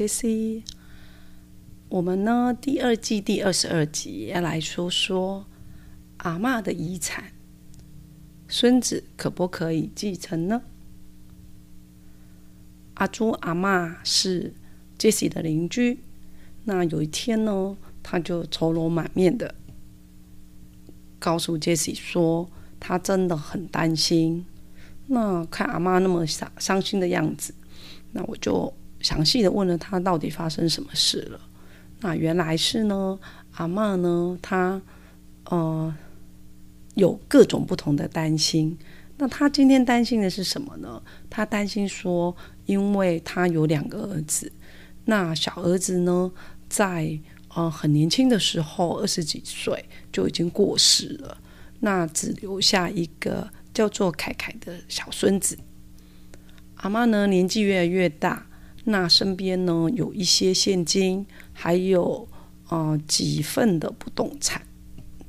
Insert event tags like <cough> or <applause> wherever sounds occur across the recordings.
杰西。我们呢，第二季第二十二集要来说说阿嬷的遗产，孙子可不可以继承呢？阿朱阿嬷是 Jessie 的邻居。那有一天呢，他就愁容满面的告诉 Jessie 说，他真的很担心。那看阿妈那么伤伤心的样子，那我就。详细的问了他到底发生什么事了。那原来是呢，阿妈呢，她呃有各种不同的担心。那她今天担心的是什么呢？她担心说，因为她有两个儿子，那小儿子呢，在呃很年轻的时候，二十几岁就已经过世了，那只留下一个叫做凯凯的小孙子。阿妈呢，年纪越来越大。那身边呢有一些现金，还有呃几份的不动产，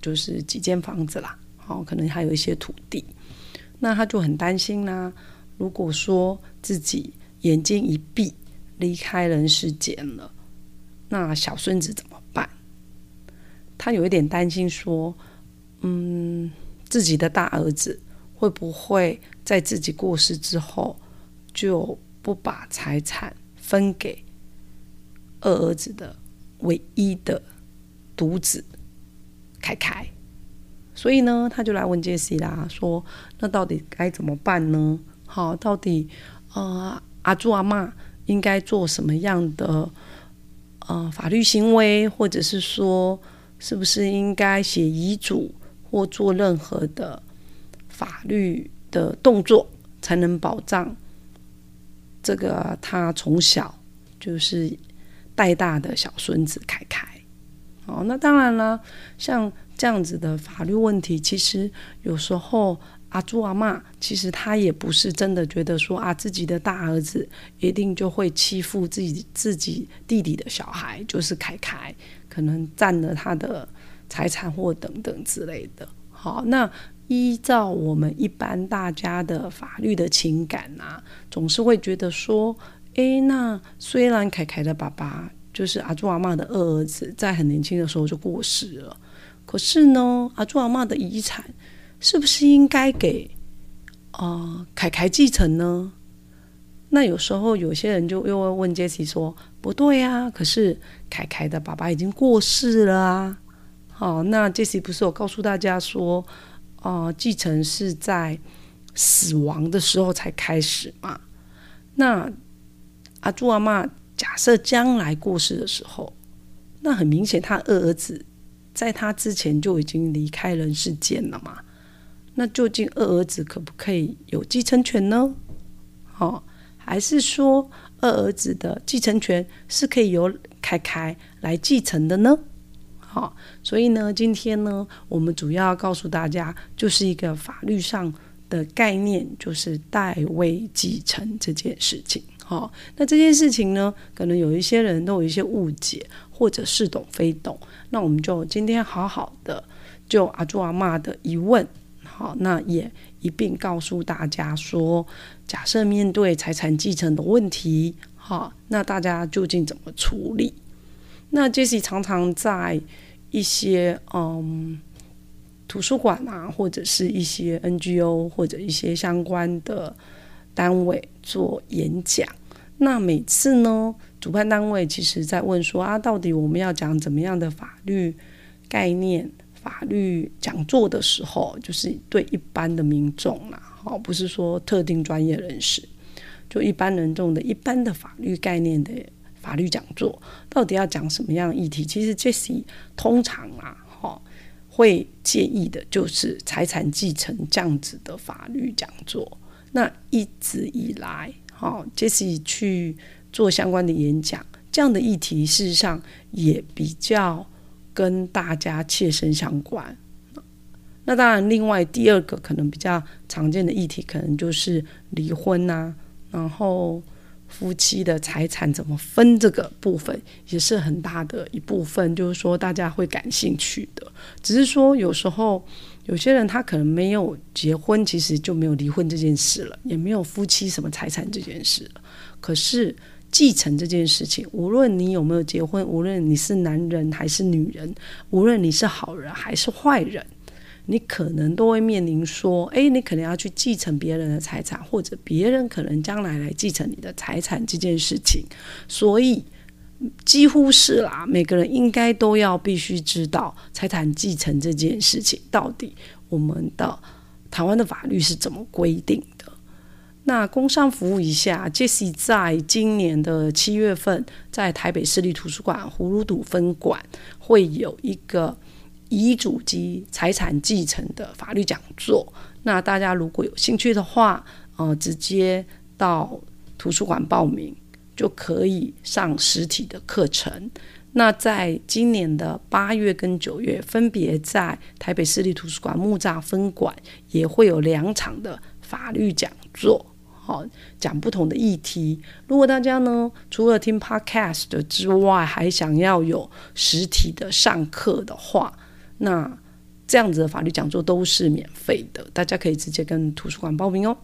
就是几间房子啦，好，可能还有一些土地。那他就很担心啦，如果说自己眼睛一闭离开人世间了，那小孙子怎么办？他有一点担心说，嗯，自己的大儿子会不会在自己过世之后就不把财产？分给二儿子的唯一的独子凯凯，所以呢，他就来问杰西啦，说：“那到底该怎么办呢？好，到底呃阿朱阿妈应该做什么样的呃法律行为，或者是说，是不是应该写遗嘱或做任何的法律的动作，才能保障？”这个他从小就是带大的小孙子凯凯，哦，那当然了，像这样子的法律问题，其实有时候阿朱阿妈其实他也不是真的觉得说啊，自己的大儿子一定就会欺负自己自己弟弟的小孩，就是凯凯可能占了他的财产或等等之类的。好，那。依照我们一般大家的法律的情感啊，总是会觉得说，诶，那虽然凯凯的爸爸就是阿朱阿妈的二儿子，在很年轻的时候就过世了，可是呢，阿朱阿妈的遗产是不是应该给啊凯凯继承呢？那有时候有些人就又会问杰西说，不对啊，可是凯凯的爸爸已经过世了啊。好，那杰西不是有告诉大家说？哦，继承是在死亡的时候才开始嘛？那阿朱阿妈假设将来过世的时候，那很明显他二儿子在他之前就已经离开人世间了嘛？那究竟二儿子可不可以有继承权呢？哦，还是说二儿子的继承权是可以由凯凯来继承的呢？好，所以呢，今天呢，我们主要告诉大家，就是一个法律上的概念，就是代位继承这件事情。好，那这件事情呢，可能有一些人都有一些误解，或者似懂非懂。那我们就今天好好的就阿朱阿妈的疑问，好，那也一并告诉大家说，假设面对财产继承的问题，好，那大家究竟怎么处理？那 Jessie 常常在一些嗯图书馆啊，或者是一些 NGO 或者一些相关的单位做演讲。那每次呢，主办单位其实在问说啊，到底我们要讲怎么样的法律概念、法律讲座的时候，就是对一般的民众啦，好，不是说特定专业人士，就一般人众的一般的法律概念的。法律讲座到底要讲什么样的议题？其实 Jesse 通常啊，哈，会建议的就是财产继承这样子的法律讲座。那一直以来，哈，Jesse 去做相关的演讲，这样的议题事实上也比较跟大家切身相关。那当然，另外第二个可能比较常见的议题，可能就是离婚呐，然后夫妻的财产怎么分这个部分，也是很大的一部分，就是说大家会感兴趣的。只是说有时候有些人他可能没有结婚，其实就没有离婚这件事了，也没有夫妻什么财产这件事了。可是继承这件事情，无论你有没有结婚，无论你是男人还是女人，无论你是好人还是坏人。你可能都会面临说，哎，你可能要去继承别人的财产，或者别人可能将来来继承你的财产这件事情，所以几乎是啦，每个人应该都要必须知道财产继承这件事情到底我们的台湾的法律是怎么规定的。那工商服务一下，Jesse 在今年的七月份在台北市立图书馆葫芦堵分馆会有一个。遗嘱及财产继承的法律讲座，那大家如果有兴趣的话，呃，直接到图书馆报名就可以上实体的课程。那在今年的八月跟九月，分别在台北市立图书馆木栅分馆也会有两场的法律讲座，好讲不同的议题。如果大家呢除了听 Podcast 之外，还想要有实体的上课的话，那这样子的法律讲座都是免费的，大家可以直接跟图书馆报名哦。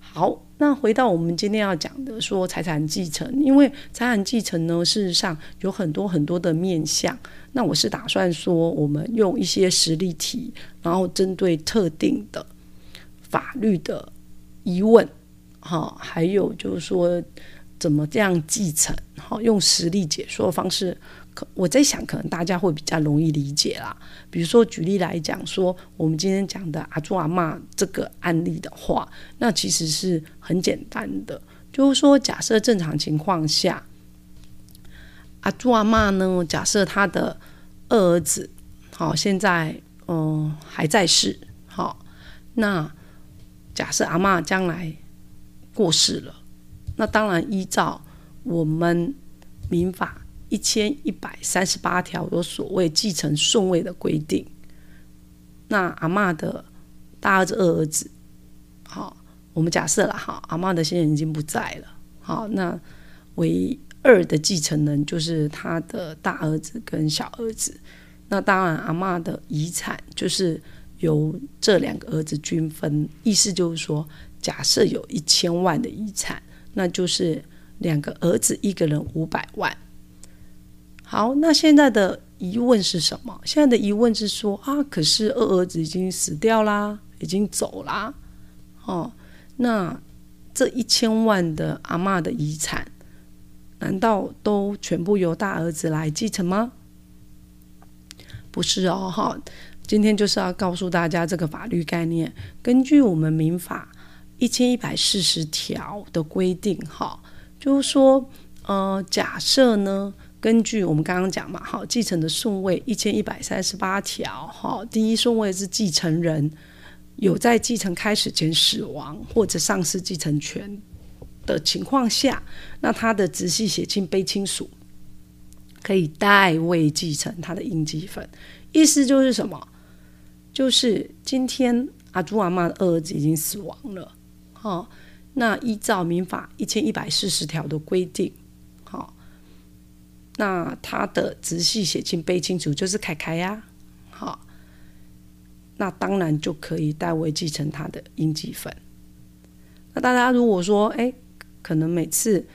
好，那回到我们今天要讲的，说财产继承，因为财产继承呢，事实上有很多很多的面向。那我是打算说，我们用一些实例题，然后针对特定的法律的疑问，哈，还有就是说怎么这样继承，好，用实例解说的方式。我在想，可能大家会比较容易理解啦。比如说，举例来讲，说我们今天讲的阿朱阿妈这个案例的话，那其实是很简单的。就是说，假设正常情况下，阿朱阿妈呢，假设他的二儿子，好，现在嗯还在世，好，那假设阿妈将来过世了，那当然依照我们民法。一千一百三十八条有所谓继承顺位的规定。那阿妈的大儿子、二儿子，好，我们假设了哈，阿妈的先生已经不在了，好，那唯二的继承人就是他的大儿子跟小儿子。那当然，阿妈的遗产就是由这两个儿子均分。意思就是说，假设有一千万的遗产，那就是两个儿子一个人五百万。好，那现在的疑问是什么？现在的疑问是说啊，可是二儿子已经死掉啦，已经走啦，哦，那这一千万的阿妈的遗产，难道都全部由大儿子来继承吗？不是哦，哈，今天就是要告诉大家这个法律概念。根据我们民法一千一百四十条的规定，哈，就是说，呃，假设呢。根据我们刚刚讲嘛，好，继承的顺位一千一百三十八条，好，第一顺位是继承人有在继承开始前死亡或者丧失继承权的情况下，那他的直系血亲卑亲属可以代位继承他的应继份。意思就是什么？就是今天阿朱阿妈的二儿子已经死亡了，好，那依照民法一千一百四十条的规定。那他的直系血亲背清楚就是凯凯呀，好，那当然就可以代为继承他的应继份。那大家如果说，哎，可能每次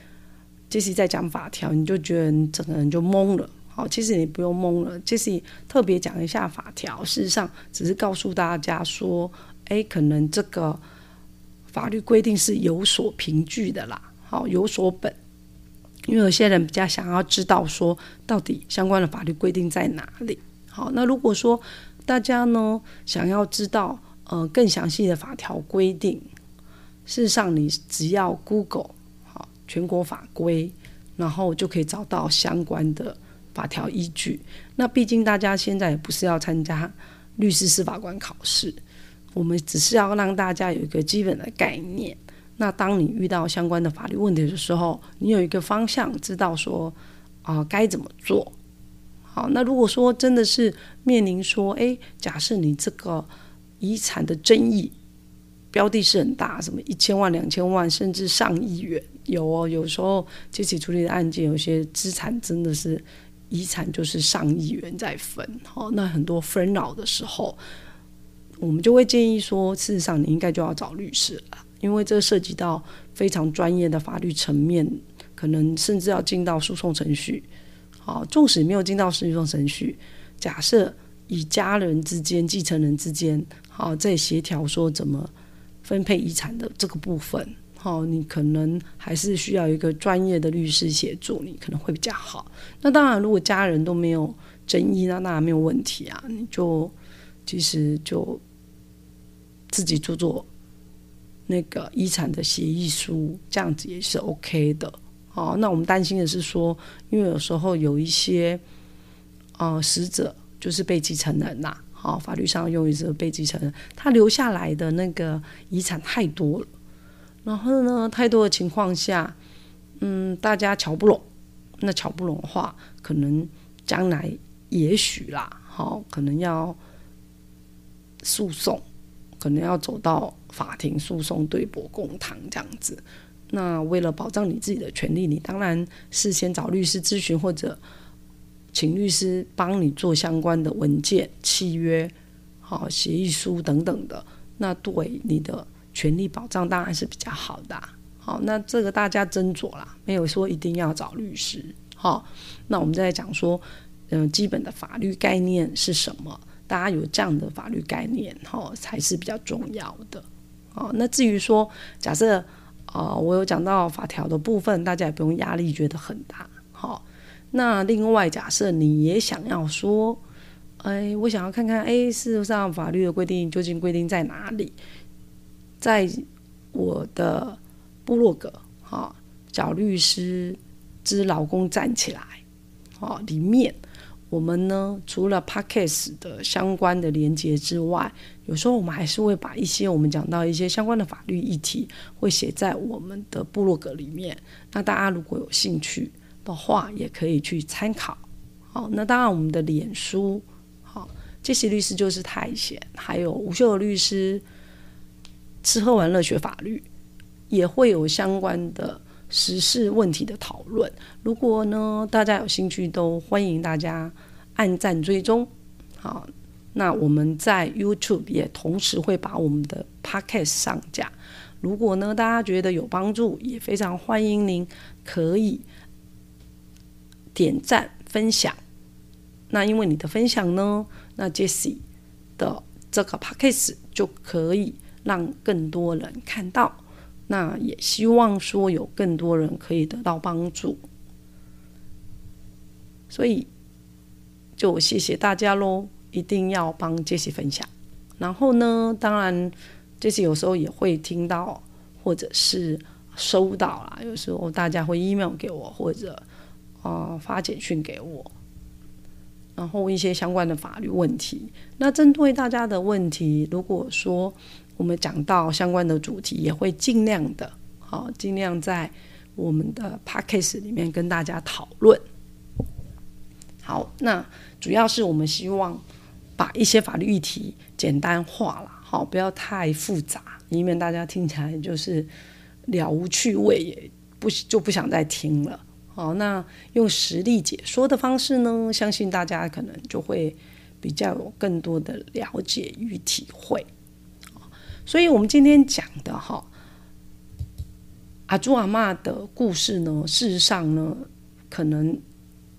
杰西在讲法条，你就觉得你整个人就懵了。好，其实你不用懵了，杰西特别讲一下法条，事实上只是告诉大家说，哎，可能这个法律规定是有所凭据的啦，好，有所本。因为有些人比较想要知道说，到底相关的法律规定在哪里？好，那如果说大家呢想要知道呃更详细的法条规定，事实上你只要 Google 好全国法规，然后就可以找到相关的法条依据。那毕竟大家现在也不是要参加律师司法官考试，我们只是要让大家有一个基本的概念。那当你遇到相关的法律问题的时候，你有一个方向，知道说啊该怎么做。好，那如果说真的是面临说，哎，假设你这个遗产的争议标的是很大，什么一千万、两千万，甚至上亿元，有哦。有时候这起处理的案件，有些资产真的是遗产就是上亿元在分。好，那很多纷扰的时候，我们就会建议说，事实上你应该就要找律师了。因为这涉及到非常专业的法律层面，可能甚至要进到诉讼程序。好，纵使没有进到诉讼程序，假设以家人之间、继承人之间，好在协调说怎么分配遗产的这个部分，好，你可能还是需要一个专业的律师协助，你可能会比较好。那当然，如果家人都没有争议，那那没有问题啊，你就其实就自己做做。那个遗产的协议书，这样子也是 OK 的。哦，那我们担心的是说，因为有时候有一些，呃，死者就是被继承人呐，好，法律上用于这个被继承人，他留下来的那个遗产太多了，然后呢，太多的情况下，嗯，大家瞧不拢，那瞧不拢的话，可能将来也许啦，好，可能要诉讼。可能要走到法庭诉讼对簿公堂这样子，那为了保障你自己的权利，你当然事先找律师咨询，或者请律师帮你做相关的文件、契约、好协议书等等的。那对你的权利保障当然是比较好的。好，那这个大家斟酌啦，没有说一定要找律师。好，那我们再讲说，嗯，基本的法律概念是什么？大家有这样的法律概念，哈，才是比较重要的。哦，那至于说，假设啊，我有讲到法条的部分，大家也不用压力觉得很大。好，那另外假设你也想要说，哎，我想要看看，哎，事实上法律的规定究竟规定在哪里？在我的部落格，哈，找律师之老公站起来，哦，里面。我们呢，除了 podcast 的相关的连接之外，有时候我们还是会把一些我们讲到一些相关的法律议题，会写在我们的部落格里面。那大家如果有兴趣的话，也可以去参考。好，那当然我们的脸书，好，这些律师就是太闲，还有吴秀的律师，吃喝玩乐学法律，也会有相关的。时事问题的讨论，如果呢大家有兴趣，都欢迎大家按赞追踪。好，那我们在 YouTube 也同时会把我们的 Podcast 上架。如果呢大家觉得有帮助，也非常欢迎您可以点赞分享。那因为你的分享呢，那 Jesse 的这个 Podcast 就可以让更多人看到。那也希望说有更多人可以得到帮助，所以就谢谢大家喽！一定要帮杰西分享。然后呢，当然杰西有时候也会听到或者是收到啦，有时候大家会 email 给我或者啊发简讯给我，然后一些相关的法律问题。那针对大家的问题，如果说我们讲到相关的主题，也会尽量的，好，尽量在我们的 p a c k a g e 里面跟大家讨论。好，那主要是我们希望把一些法律议题简单化了，好，不要太复杂，以免大家听起来就是了无趣味，也不就不想再听了。好，那用实例解说的方式呢，相信大家可能就会比较有更多的了解与体会。所以，我们今天讲的哈，阿朱阿妈的故事呢，事实上呢，可能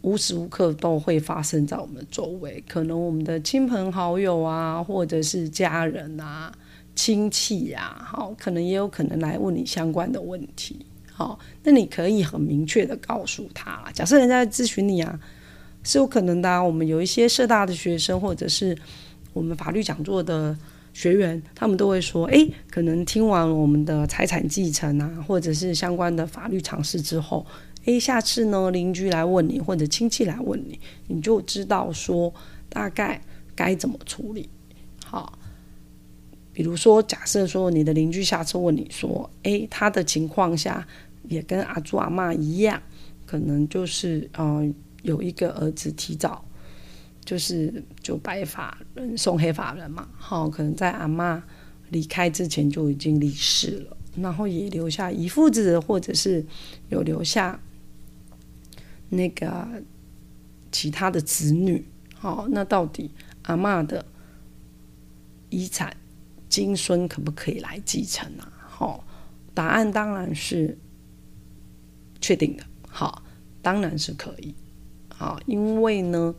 无时无刻都会发生在我们周围。可能我们的亲朋好友啊，或者是家人啊、亲戚呀，好，可能也有可能来问你相关的问题。好，那你可以很明确的告诉他，假设人家在咨询你啊，是有可能的。我们有一些社大的学生，或者是我们法律讲座的。学员他们都会说：“哎，可能听完我们的财产继承啊，或者是相关的法律常识之后，哎，下次呢邻居来问你，或者亲戚来问你，你就知道说大概该怎么处理。好，比如说，假设说你的邻居下次问你说，诶，他的情况下也跟阿朱阿妈一样，可能就是呃有一个儿子提早，就是就白发人送黑发人嘛，好，可能在阿妈离开之前就已经离世了，然后也留下遗父子，或者是有留下那个其他的子女，好，那到底阿妈的遗产？金孙可不可以来继承啊？好，答案当然是确定的。好，当然是可以。好，因为呢，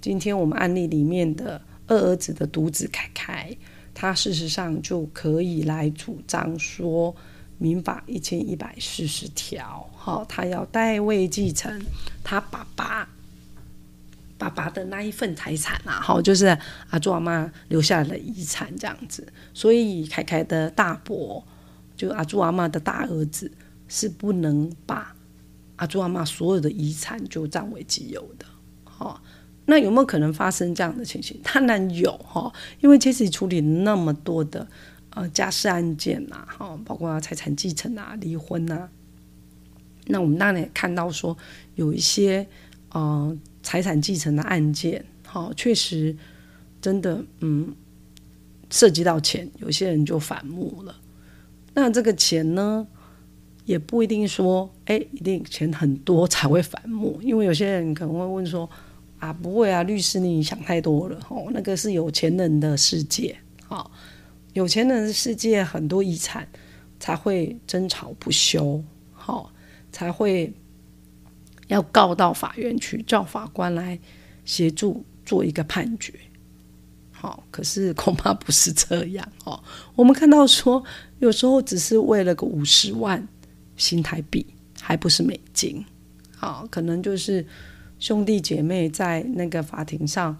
今天我们案例里面的二儿子的独子凯凯，他事实上就可以来主张说，民法一千一百四十条，好，他要代位继承他爸爸。爸爸的那一份财产啊，好，就是阿朱阿妈留下来的遗产这样子，所以凯凯的大伯，就阿朱阿妈的大儿子，是不能把阿朱阿妈所有的遗产就占为己有的。好，那有没有可能发生这样的情形？当然有哈，因为其实处理那么多的呃家事案件呐，哈，包括财产继承啊、离婚呐，那我们当然也看到说有一些呃。财产继承的案件，好，确实真的，嗯，涉及到钱，有些人就反目了。那这个钱呢，也不一定说，哎，一定钱很多才会反目，因为有些人可能会问说，啊，不会啊，律师你想太多了，哦，那个是有钱人的世界，好，有钱人的世界很多遗产才会争吵不休，好，才会。要告到法院去，叫法官来协助做一个判决。好，可是恐怕不是这样哦。我们看到说，有时候只是为了个五十万新台币，还不是美金。好，可能就是兄弟姐妹在那个法庭上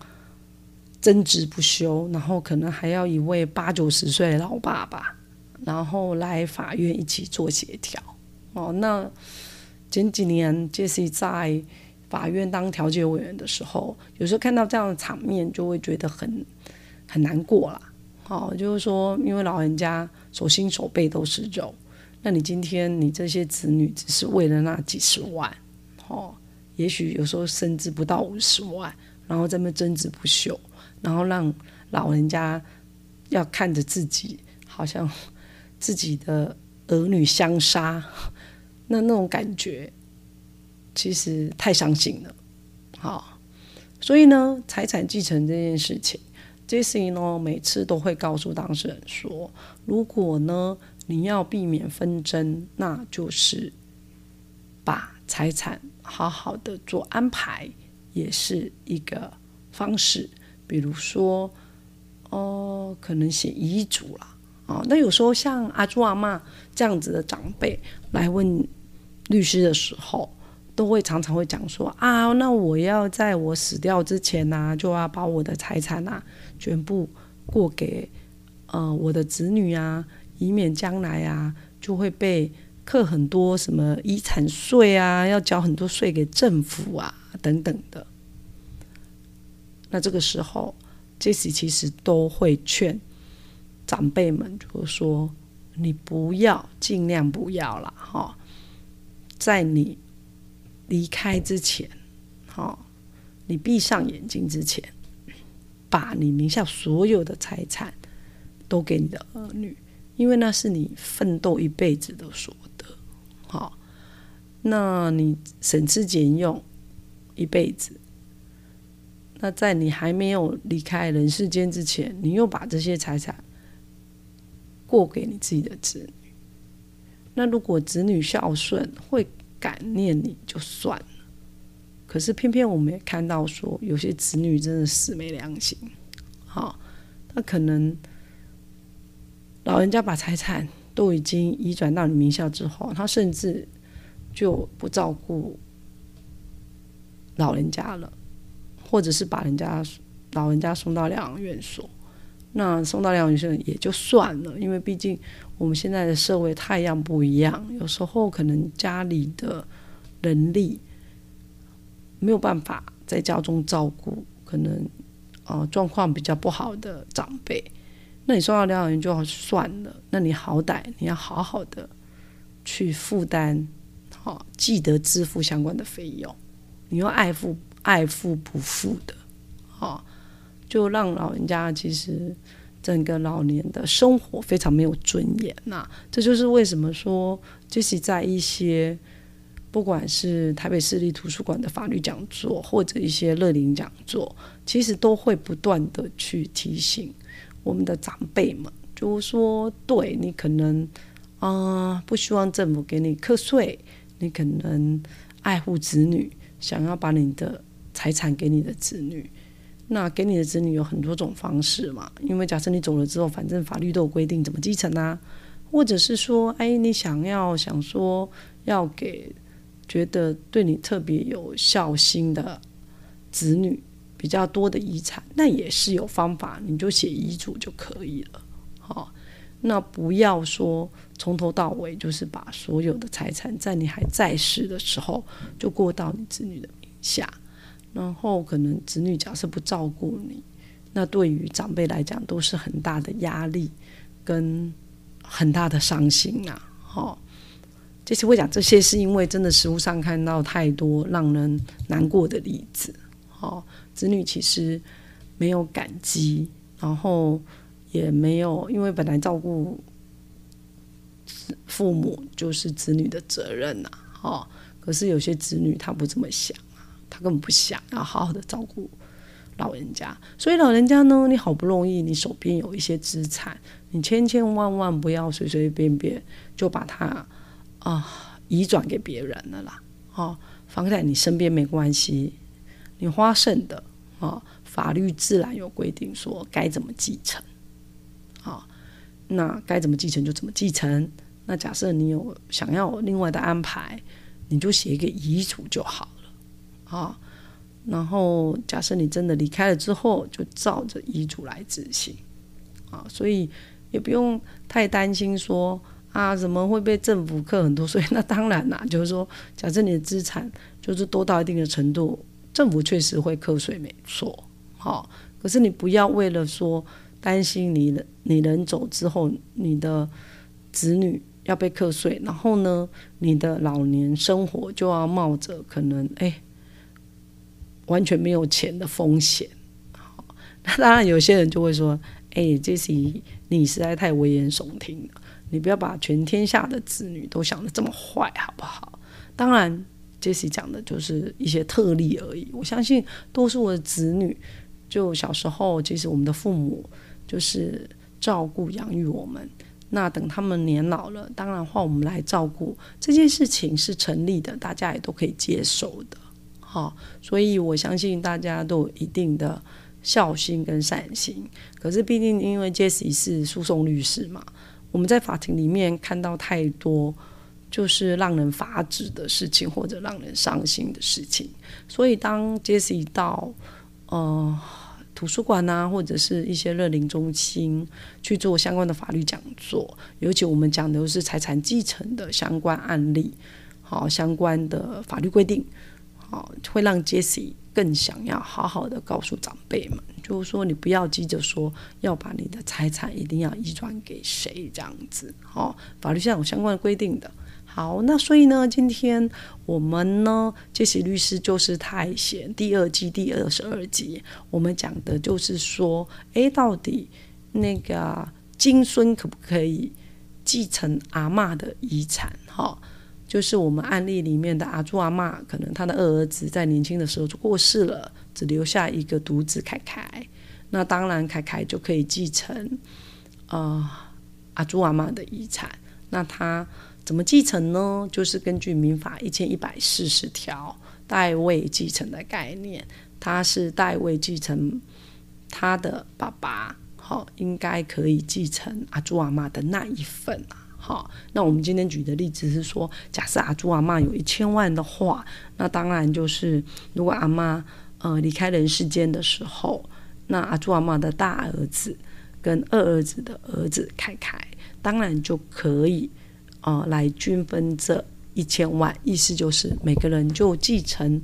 争执不休，然后可能还要一位八九十岁的老爸爸，然后来法院一起做协调。哦，那。前几年，Jesse 在法院当调解委员的时候，有时候看到这样的场面，就会觉得很很难过啦。哦，就是说，因为老人家手心手背都是肉，那你今天你这些子女只是为了那几十万，哦，也许有时候甚至不到五十万，然后这么争执不休，然后让老人家要看着自己，好像自己的儿女相杀。那那种感觉，其实太伤心了，好，所以呢，财产继承这件事情，Jesse 呢每次都会告诉当事人说，如果呢你要避免纷争，那就是把财产好好的做安排，也是一个方式。比如说，哦，可能写遗嘱了。哦，那有时候像阿朱阿妈这样子的长辈来问律师的时候，都会常常会讲说啊，那我要在我死掉之前呢，就要把我的财产啊全部过给呃我的子女啊，以免将来啊就会被课很多什么遗产税啊，要交很多税给政府啊等等的。那这个时候，杰西其实都会劝。长辈们就说：“你不要，尽量不要了，哈，在你离开之前，哈，你闭上眼睛之前，把你名下所有的财产都给你的儿女，因为那是你奋斗一辈子的所得，好，那你省吃俭用一辈子，那在你还没有离开人世间之前，你又把这些财产。”过给你自己的子女，那如果子女孝顺，会感念你就算了。可是偏偏我们也看到说，有些子女真的死没良心。好，他可能老人家把财产都已经移转到你名下之后，他甚至就不照顾老人家了，或者是把人家老人家送到疗养院所。那送到疗养院也就算了，因为毕竟我们现在的社会太阳不一样，有时候可能家里的能力没有办法在家中照顾，可能啊状况比较不好的长辈，那你受到疗养院就算了，那你好歹你要好好的去负担，好记得支付相关的费用，你又爱付爱付不付的，好就让老人家其实整个老年的生活非常没有尊严呐。这就是为什么说，就是在一些。不管是台北市立图书馆的法律讲座，或者一些乐龄讲座，其实都会不断的去提醒我们的长辈们，就说，对你可能啊不希望政府给你课税，你可能爱护子女，想要把你的财产给你的子女，那给你的子女有很多种方式嘛，因为假设你走了之后，反正法律都有规定怎么继承啊，或者是说，哎，你想要想说要给。觉得对你特别有孝心的子女比较多的遗产，那也是有方法，你就写遗嘱就可以了。好，那不要说从头到尾就是把所有的财产在你还在世的时候就过到你子女的名下，然后可能子女假设不照顾你，那对于长辈来讲都是很大的压力跟很大的伤心啊。好。这次会讲这些，是因为真的实物上看到太多让人难过的例子。哦，子女其实没有感激，然后也没有，因为本来照顾父母就是子女的责任呐。哦，可是有些子女他不这么想啊，他根本不想要好好的照顾老人家。所以老人家呢，你好不容易你手边有一些资产，你千千万万不要随随便便就把它。啊，移转给别人了啦！哦，放在你身边没关系，你花剩的啊，法律自然有规定说该怎么继承。啊，那该怎么继承就怎么继承。那假设你有想要另外的安排，你就写一个遗嘱就好了。啊，然后假设你真的离开了之后，就照着遗嘱来执行。啊，所以也不用太担心说。啊，怎么会被政府课很多税？<laughs> 那当然啦，就是说，假设你的资产就是多到一定的程度，政府确实会课税，没错。好，可是你不要为了说担心你你人走之后，你的子女要被课税，然后呢，你的老年生活就要冒着可能哎完全没有钱的风险。好，那 <laughs> 当然有些人就会说，哎，这是你实在太危言耸听了。你不要把全天下的子女都想的这么坏，好不好？当然，Jesse 讲的就是一些特例而已。我相信多数的子女，就小时候，其实我们的父母就是照顾养育我们。那等他们年老了，当然换我们来照顾，这件事情是成立的，大家也都可以接受的。好，所以我相信大家都有一定的孝心跟善心。可是毕竟因为 Jesse 是诉讼律师嘛。我们在法庭里面看到太多就是让人发指的事情，或者让人伤心的事情。所以当 Jesse 到呃图书馆啊，或者是一些乐龄中心去做相关的法律讲座，尤其我们讲的是财产继承的相关案例，好相关的法律规定，好会让 Jesse 更想要好好的告诉长辈们。就是说，你不要急着说要把你的财产一定要移转给谁这样子，哦，法律上有相关的规定的。好，那所以呢，今天我们呢，杰西律师就是太闲第二季第二十二集，我们讲的就是说，诶，到底那个金孙可不可以继承阿妈的遗产？哈，就是我们案例里面的阿朱阿妈，可能他的二儿子在年轻的时候就过世了。只留下一个独子凯凯，那当然凯凯就可以继承，呃，阿朱阿妈的遗产。那他怎么继承呢？就是根据民法一千一百四十条代位继承的概念，他是代位继承他的爸爸，好，应该可以继承阿朱阿妈的那一份啊。好，那我们今天举的例子是说，假设阿朱阿妈有一千万的话，那当然就是如果阿妈。呃，离开人世间的时候，那阿朱阿妈的大儿子跟二儿子的儿子凯凯，当然就可以呃来均分这一千万，意思就是每个人就继承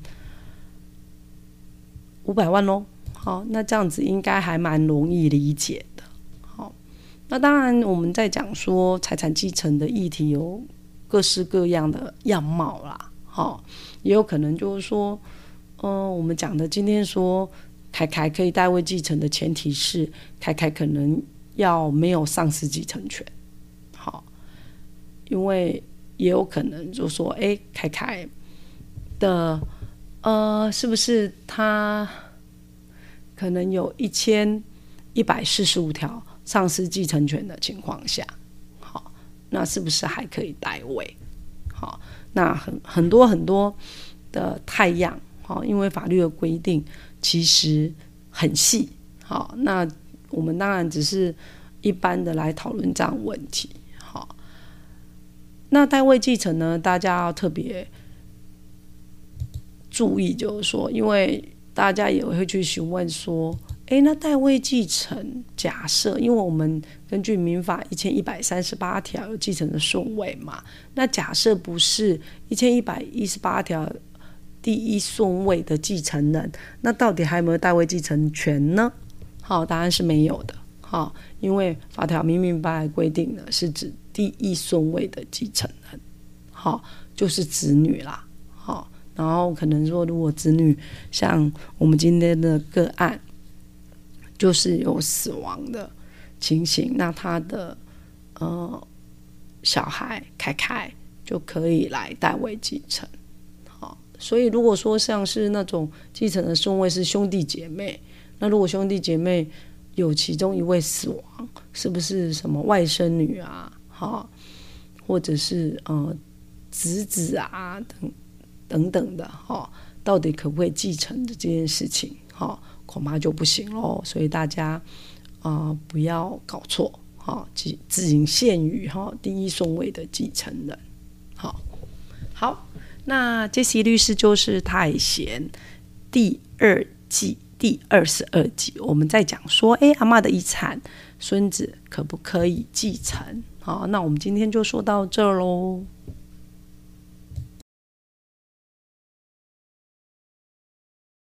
五百万喽。好，那这样子应该还蛮容易理解的。好，那当然，我们在讲说财产继承的议题有各式各样的样貌啦，好，也有可能就是说，嗯，我们讲的今天说凯凯可以代位继承的前提是凯凯可能要没有丧失继承权，因为也有可能就说，哎，凯凯的呃，是不是他？可能有一千一百四十五条丧失继承权的情况下，好，那是不是还可以代位？好，那很很多很多的太阳，好，因为法律的规定其实很细，好，那我们当然只是一般的来讨论这样问题，那代位继承呢，大家要特别注意，就是说，因为。大家也会去询问说：“诶，那代位继承，假设，因为我们根据民法一千一百三十八条有继承的顺位嘛，那假设不是一千一百一十八条第一顺位的继承人，那到底还有没有代位继承权呢？好，答案是没有的。好，因为法条明明白白规定的是指第一顺位的继承人，好，就是子女啦。好。”然后可能说，如果子女像我们今天的个案，就是有死亡的情形，那他的呃小孩凯凯就可以来代为继承。好，所以如果说像是那种继承的顺位是兄弟姐妹，那如果兄弟姐妹有其中一位死亡，是不是什么外甥女啊？好，或者是呃侄子啊等。等等的哈，到底可不可以继承的这件事情哈，恐怕就不行喽。所以大家啊，不要搞错哈，只仅限于哈第一顺位的继承人。好，好，那杰西律师就是太贤第二季第二十二集，我们在讲说，哎，阿妈的遗产，孙子可不可以继承？好，那我们今天就说到这儿喽。